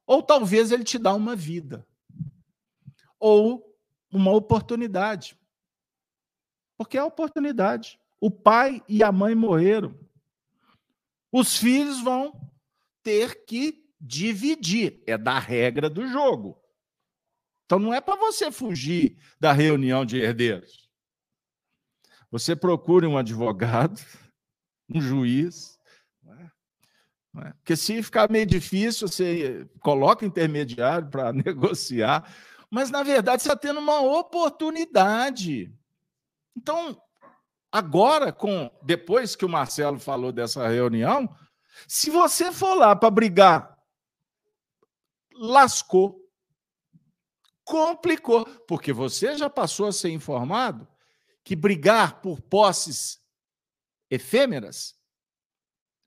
Ou talvez ele te dá uma vida. Ou uma oportunidade. Porque é a oportunidade. O pai e a mãe morreram. Os filhos vão ter que dividir. É da regra do jogo. Então não é para você fugir da reunião de herdeiros. Você procure um advogado, [LAUGHS] um juiz. Não é? Porque se ficar meio difícil, você coloca intermediário para [LAUGHS] negociar. Mas, na verdade, você está tendo uma oportunidade. Então, agora, com depois que o Marcelo falou dessa reunião, se você for lá para brigar, lascou complicou, porque você já passou a ser informado que brigar por posses efêmeras,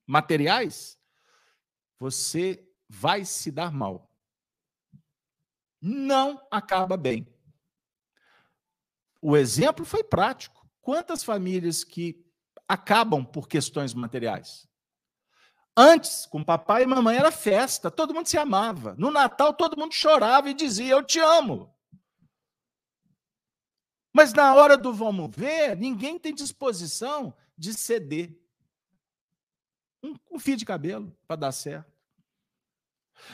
materiais, você vai se dar mal. Não acaba bem. O exemplo foi prático. Quantas famílias que acabam por questões materiais. Antes, com papai e mamãe, era festa, todo mundo se amava. No Natal, todo mundo chorava e dizia: Eu te amo. Mas na hora do vamos ver, ninguém tem disposição de ceder um, um fio de cabelo para dar certo.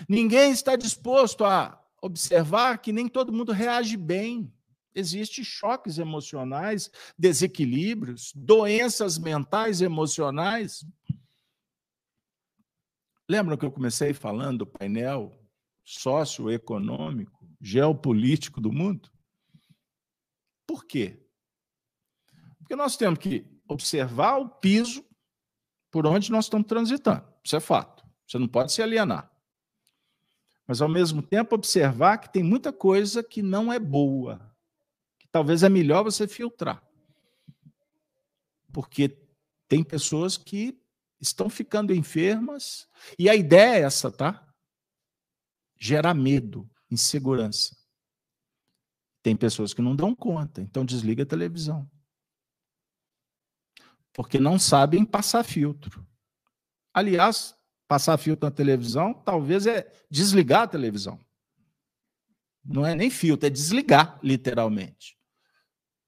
Ninguém está disposto a observar que nem todo mundo reage bem. Existem choques emocionais, desequilíbrios, doenças mentais emocionais. Lembram que eu comecei falando do painel socioeconômico, geopolítico do mundo? Por quê? Porque nós temos que observar o piso por onde nós estamos transitando. Isso é fato. Você não pode se alienar. Mas, ao mesmo tempo, observar que tem muita coisa que não é boa, que talvez é melhor você filtrar. Porque tem pessoas que estão ficando enfermas, e a ideia é essa, tá? Gerar medo, insegurança. Tem pessoas que não dão conta, então desliga a televisão. Porque não sabem passar filtro. Aliás, passar filtro na televisão talvez é desligar a televisão. Não é nem filtro, é desligar, literalmente.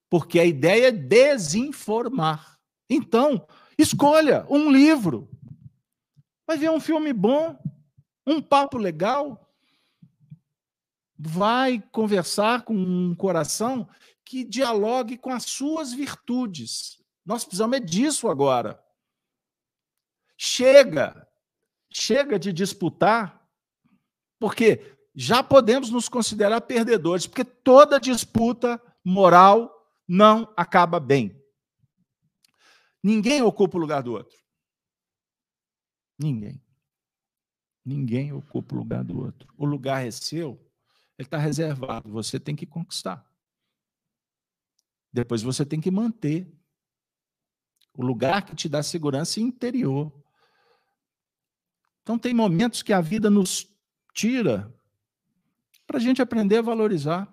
Porque a ideia é desinformar. Então, Escolha um livro. Vai ver um filme bom, um papo legal. Vai conversar com um coração que dialogue com as suas virtudes. Nós precisamos é disso agora. Chega, chega de disputar, porque já podemos nos considerar perdedores, porque toda disputa moral não acaba bem. Ninguém ocupa o lugar do outro. Ninguém. Ninguém ocupa o lugar do outro. O lugar é seu, ele está reservado. Você tem que conquistar. Depois você tem que manter. O lugar que te dá segurança interior. Então, tem momentos que a vida nos tira para a gente aprender a valorizar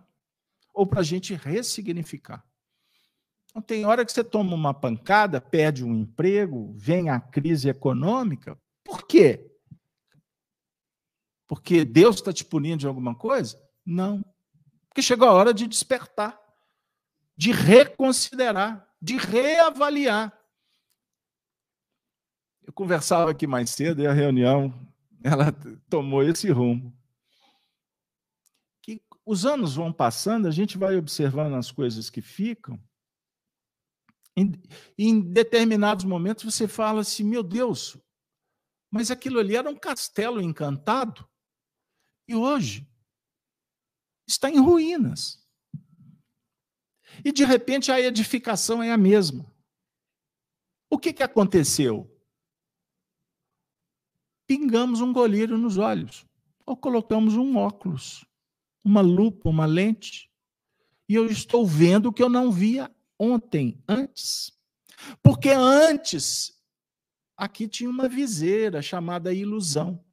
ou para a gente ressignificar. Então, tem hora que você toma uma pancada, perde um emprego, vem a crise econômica. Por quê? Porque Deus está te punindo de alguma coisa? Não. Porque chegou a hora de despertar, de reconsiderar, de reavaliar. Eu conversava aqui mais cedo e a reunião ela tomou esse rumo. Que os anos vão passando, a gente vai observando as coisas que ficam em, em determinados momentos você fala assim: meu Deus, mas aquilo ali era um castelo encantado e hoje está em ruínas. E de repente a edificação é a mesma. O que, que aconteceu? Pingamos um golírio nos olhos, ou colocamos um óculos, uma lupa, uma lente, e eu estou vendo o que eu não via ontem, antes. Porque antes, aqui tinha uma viseira chamada ilusão.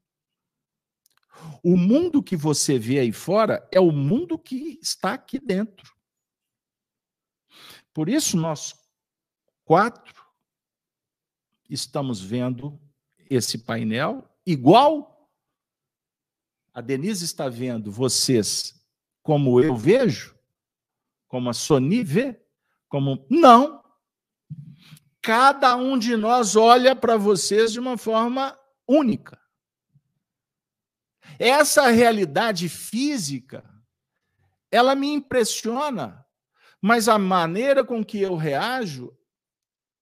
O mundo que você vê aí fora é o mundo que está aqui dentro. Por isso, nós quatro estamos vendo esse painel igual a Denise está vendo vocês como eu vejo, como a Sony vê, como não. Cada um de nós olha para vocês de uma forma única. Essa realidade física, ela me impressiona, mas a maneira com que eu reajo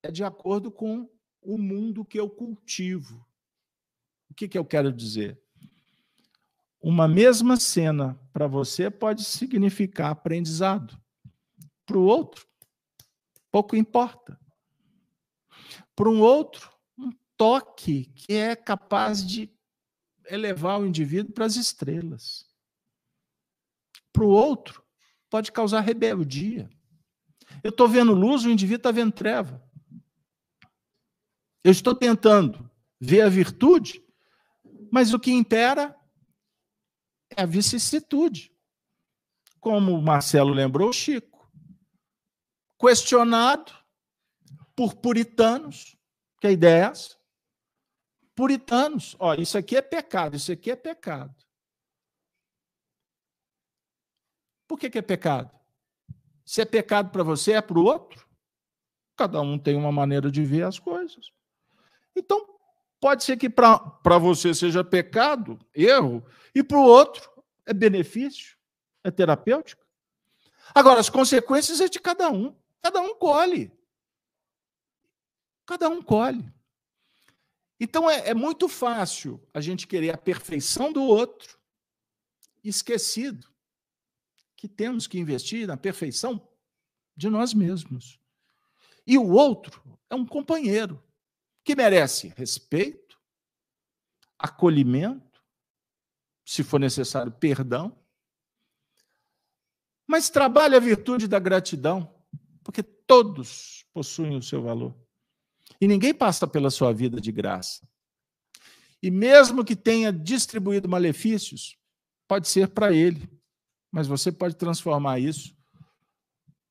é de acordo com o mundo que eu cultivo. O que, que eu quero dizer? Uma mesma cena para você pode significar aprendizado. Para o outro, pouco importa. Para um outro, um toque que é capaz de elevar o indivíduo para as estrelas. Para o outro, pode causar rebeldia. Eu estou vendo luz, o indivíduo está vendo treva. Eu estou tentando ver a virtude, mas o que impera é a vicissitude. Como o Marcelo lembrou, Chico questionado por puritanos, que é essa. Puritanos, ó, isso aqui é pecado, isso aqui é pecado. Por que, que é pecado? Se é pecado para você, é para o outro? Cada um tem uma maneira de ver as coisas. Então, pode ser que para você seja pecado, erro, e para o outro é benefício, é terapêutico. Agora, as consequências é de cada um. Cada um colhe. Cada um colhe. Então é, é muito fácil a gente querer a perfeição do outro, esquecido que temos que investir na perfeição de nós mesmos. E o outro é um companheiro que merece respeito, acolhimento, se for necessário, perdão, mas trabalhe a virtude da gratidão, porque todos possuem o seu valor. E ninguém passa pela sua vida de graça. E mesmo que tenha distribuído malefícios, pode ser para ele, mas você pode transformar isso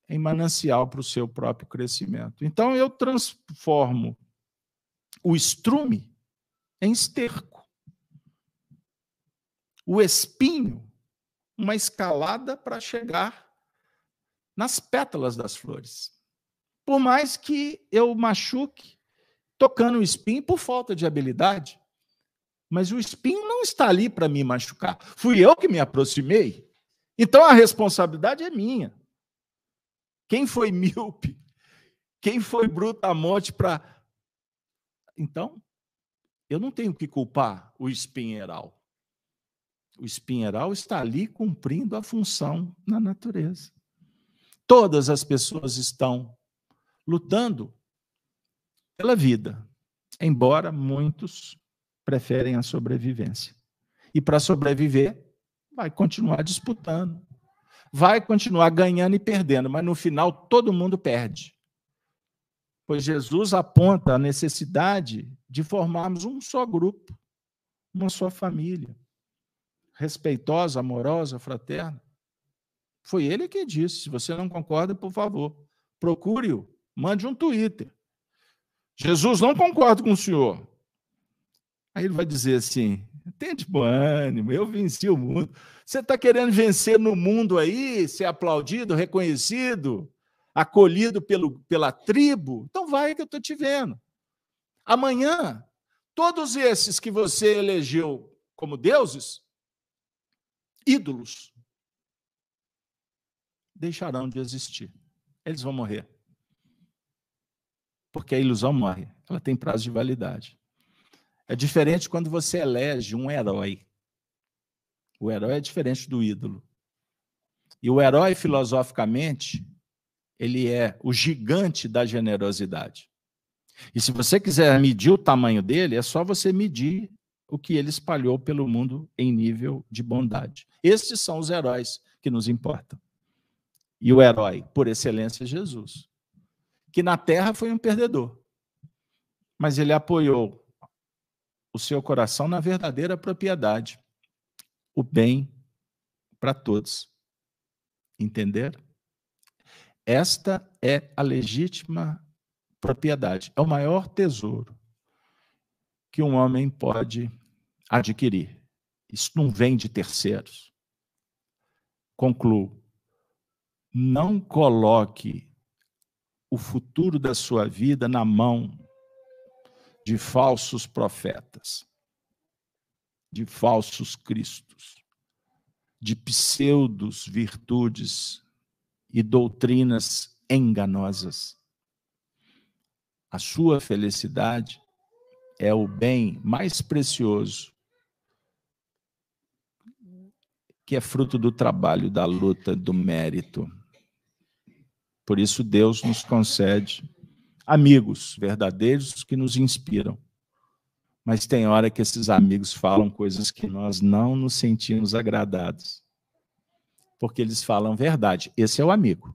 em manancial para o seu próprio crescimento. Então eu transformo o estrume em esterco, o espinho, uma escalada para chegar nas pétalas das flores. Por mais que eu machuque, tocando o espinho por falta de habilidade. Mas o espinho não está ali para me machucar. Fui eu que me aproximei. Então a responsabilidade é minha. Quem foi míope? Quem foi brutamonte para. Então, eu não tenho que culpar o espinheiral. O espinheiral está ali cumprindo a função na natureza. Todas as pessoas estão lutando pela vida, embora muitos preferem a sobrevivência. E para sobreviver, vai continuar disputando, vai continuar ganhando e perdendo, mas no final todo mundo perde. Pois Jesus aponta a necessidade de formarmos um só grupo, uma só família, respeitosa, amorosa, fraterna. Foi ele que disse. Se você não concorda, por favor, procure-o, mande um Twitter. Jesus não concorda com o senhor. Aí ele vai dizer assim: tente bom ânimo, eu venci o mundo. Você está querendo vencer no mundo aí, ser aplaudido, reconhecido, acolhido pelo, pela tribo? Então vai que eu estou te vendo. Amanhã, todos esses que você elegeu como deuses, ídolos, deixarão de existir. Eles vão morrer porque a ilusão morre, ela tem prazo de validade. É diferente quando você elege um herói. O herói é diferente do ídolo. E o herói, filosoficamente, ele é o gigante da generosidade. E se você quiser medir o tamanho dele, é só você medir o que ele espalhou pelo mundo em nível de bondade. Estes são os heróis que nos importam. E o herói, por excelência, é Jesus que na terra foi um perdedor. Mas ele apoiou o seu coração na verdadeira propriedade, o bem para todos. Entender? Esta é a legítima propriedade, é o maior tesouro que um homem pode adquirir. Isso não vem de terceiros. Concluo. Não coloque o futuro da sua vida na mão de falsos profetas, de falsos cristos, de pseudos virtudes e doutrinas enganosas. A sua felicidade é o bem mais precioso que é fruto do trabalho, da luta, do mérito. Por isso, Deus nos concede amigos verdadeiros que nos inspiram. Mas tem hora que esses amigos falam coisas que nós não nos sentimos agradados. Porque eles falam verdade. Esse é o amigo.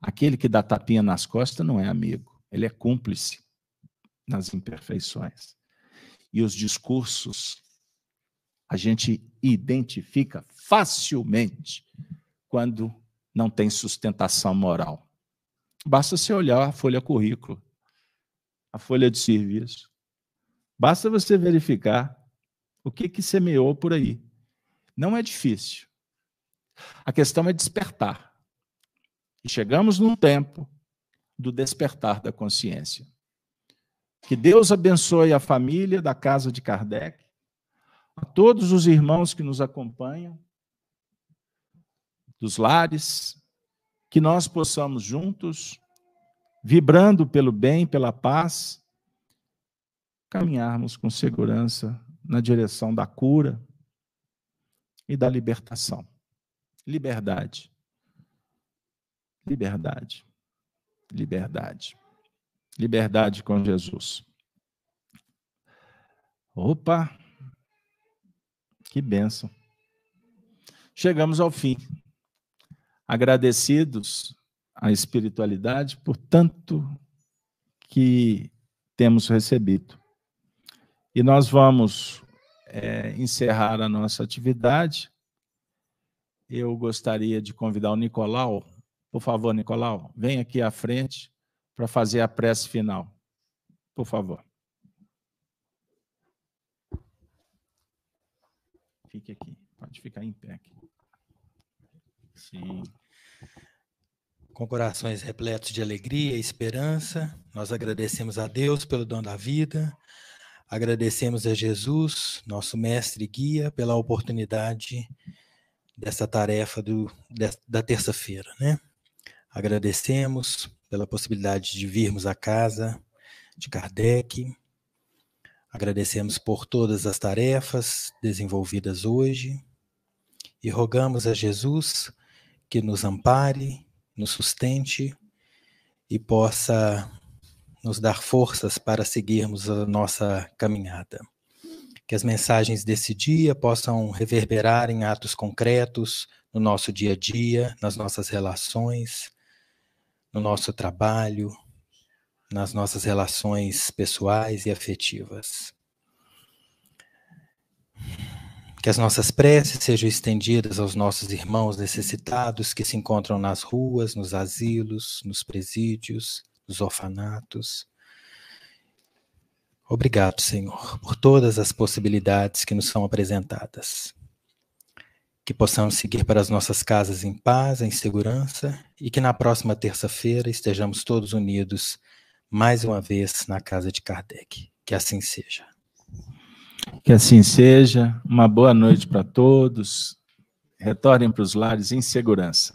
Aquele que dá tapinha nas costas não é amigo, ele é cúmplice nas imperfeições. E os discursos a gente identifica facilmente quando não tem sustentação moral. Basta você olhar a folha currículo, a folha de serviço. Basta você verificar o que, que semeou por aí. Não é difícil. A questão é despertar. E chegamos num tempo do despertar da consciência. Que Deus abençoe a família da casa de Kardec, a todos os irmãos que nos acompanham, dos lares, que nós possamos juntos, vibrando pelo bem, pela paz, caminharmos com segurança na direção da cura e da libertação. Liberdade. Liberdade. Liberdade. Liberdade com Jesus. Opa! Que bênção. Chegamos ao fim. Agradecidos à espiritualidade por tanto que temos recebido. E nós vamos é, encerrar a nossa atividade. Eu gostaria de convidar o Nicolau. Por favor, Nicolau, vem aqui à frente para fazer a prece final. Por favor. Fique aqui. Pode ficar em pé aqui. Sim. Com corações repletos de alegria e esperança, nós agradecemos a Deus pelo dom da vida, agradecemos a Jesus, nosso mestre e guia, pela oportunidade dessa tarefa do, da terça-feira, né? Agradecemos pela possibilidade de virmos à casa de Kardec, agradecemos por todas as tarefas desenvolvidas hoje e rogamos a Jesus que nos ampare, nos sustente e possa nos dar forças para seguirmos a nossa caminhada. Que as mensagens desse dia possam reverberar em atos concretos no nosso dia a dia, nas nossas relações, no nosso trabalho, nas nossas relações pessoais e afetivas. Que as nossas preces sejam estendidas aos nossos irmãos necessitados que se encontram nas ruas, nos asilos, nos presídios, nos orfanatos. Obrigado, Senhor, por todas as possibilidades que nos são apresentadas. Que possamos seguir para as nossas casas em paz, em segurança e que na próxima terça-feira estejamos todos unidos mais uma vez na casa de Kardec. Que assim seja. Que assim seja. Uma boa noite para todos. Retornem para os lares em segurança.